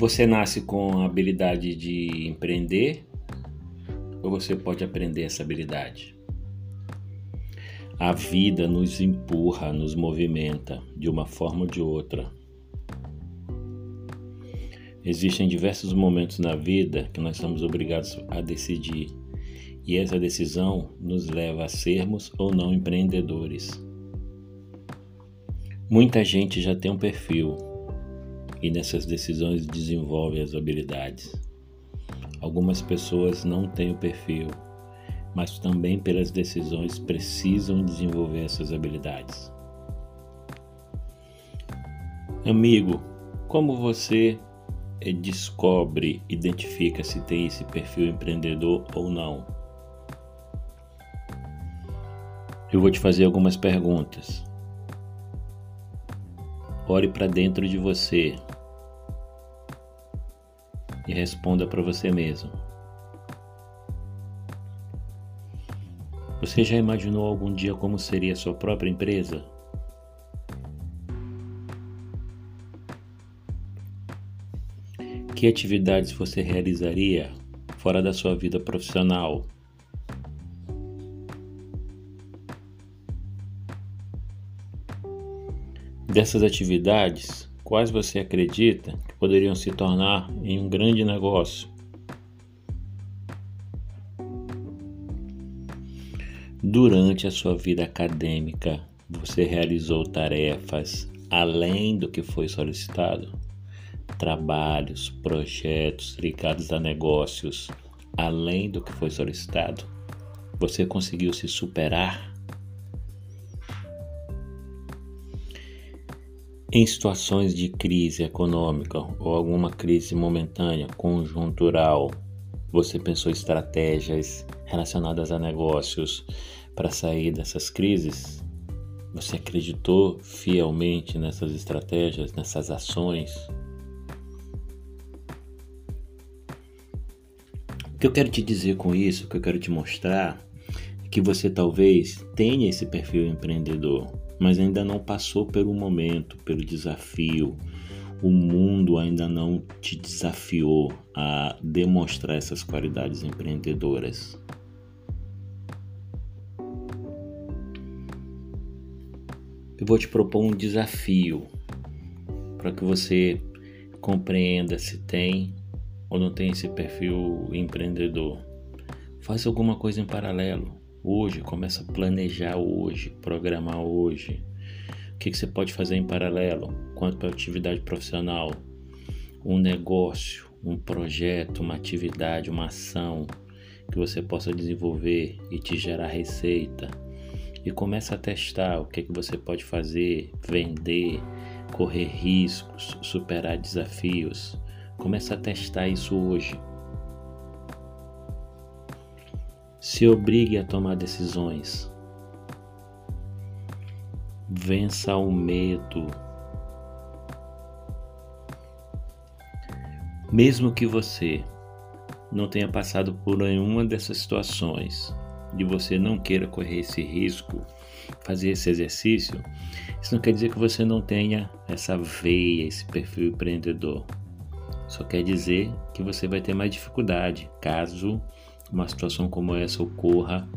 Você nasce com a habilidade de empreender ou você pode aprender essa habilidade? A vida nos empurra, nos movimenta de uma forma ou de outra. Existem diversos momentos na vida que nós somos obrigados a decidir, e essa decisão nos leva a sermos ou não empreendedores. Muita gente já tem um perfil e nessas decisões desenvolve as habilidades. Algumas pessoas não têm o perfil mas também pelas decisões precisam desenvolver essas habilidades. Amigo, como você eh, descobre, identifica se tem esse perfil empreendedor ou não? Eu vou te fazer algumas perguntas. Ore para dentro de você e responda para você mesmo. Você já imaginou algum dia como seria a sua própria empresa? Que atividades você realizaria fora da sua vida profissional? Dessas atividades, quais você acredita que poderiam se tornar em um grande negócio? Durante a sua vida acadêmica, você realizou tarefas além do que foi solicitado? Trabalhos, projetos ligados a negócios além do que foi solicitado? Você conseguiu se superar? Em situações de crise econômica ou alguma crise momentânea, conjuntural, você pensou estratégias relacionadas a negócios para sair dessas crises? Você acreditou fielmente nessas estratégias, nessas ações? O que eu quero te dizer com isso, o que eu quero te mostrar, é que você talvez tenha esse perfil empreendedor, mas ainda não passou pelo momento, pelo desafio. O mundo ainda não te desafiou a demonstrar essas qualidades empreendedoras. eu vou te propor um desafio para que você compreenda se tem ou não tem esse perfil empreendedor. Faça alguma coisa em paralelo. Hoje, começa a planejar hoje, programar hoje. O que, que você pode fazer em paralelo? Quanto para atividade profissional, um negócio, um projeto, uma atividade, uma ação que você possa desenvolver e te gerar receita e começa a testar o que, que você pode fazer, vender, correr riscos, superar desafios. Começa a testar isso hoje. Se obrigue a tomar decisões. Vença o medo. Mesmo que você não tenha passado por nenhuma dessas situações, de você não queira correr esse risco, fazer esse exercício, isso não quer dizer que você não tenha essa veia, esse perfil empreendedor. Só quer dizer que você vai ter mais dificuldade caso uma situação como essa ocorra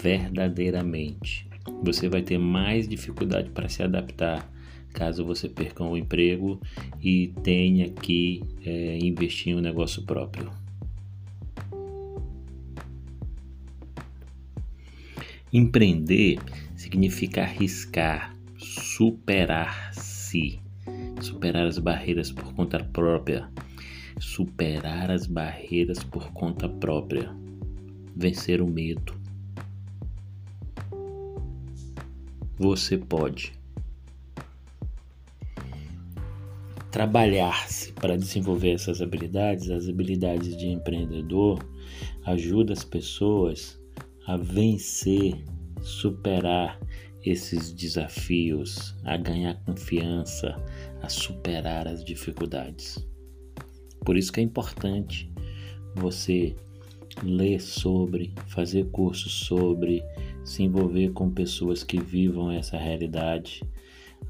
verdadeiramente. Você vai ter mais dificuldade para se adaptar caso você perca um emprego e tenha que é, investir em um negócio próprio. Empreender significa arriscar, superar-se, superar as barreiras por conta própria, superar as barreiras por conta própria, vencer o medo. Você pode trabalhar-se para desenvolver essas habilidades, as habilidades de empreendedor, ajuda as pessoas a vencer, superar esses desafios, a ganhar confiança, a superar as dificuldades. Por isso que é importante você ler sobre, fazer cursos sobre, se envolver com pessoas que vivam essa realidade,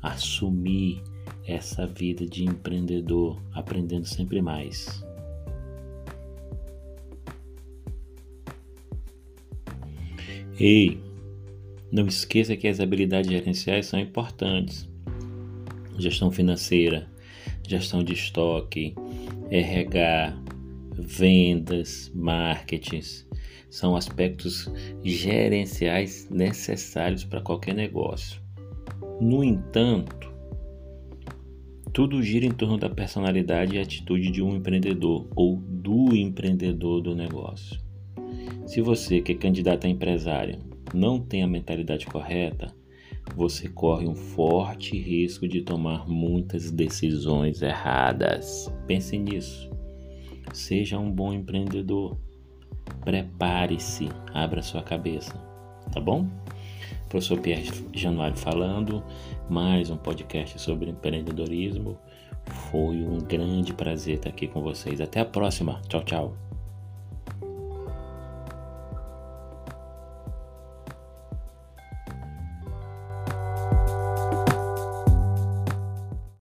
assumir essa vida de empreendedor, aprendendo sempre mais. Ei, não esqueça que as habilidades gerenciais são importantes. Gestão financeira, gestão de estoque, RH, vendas, marketing, são aspectos gerenciais necessários para qualquer negócio. No entanto, tudo gira em torno da personalidade e atitude de um empreendedor ou do empreendedor do negócio. Se você, que é candidato a empresário, não tem a mentalidade correta, você corre um forte risco de tomar muitas decisões erradas. Pense nisso. Seja um bom empreendedor. Prepare-se, abra sua cabeça, tá bom? Professor Pierre Januário falando, mais um podcast sobre empreendedorismo. Foi um grande prazer estar aqui com vocês. Até a próxima. Tchau, tchau.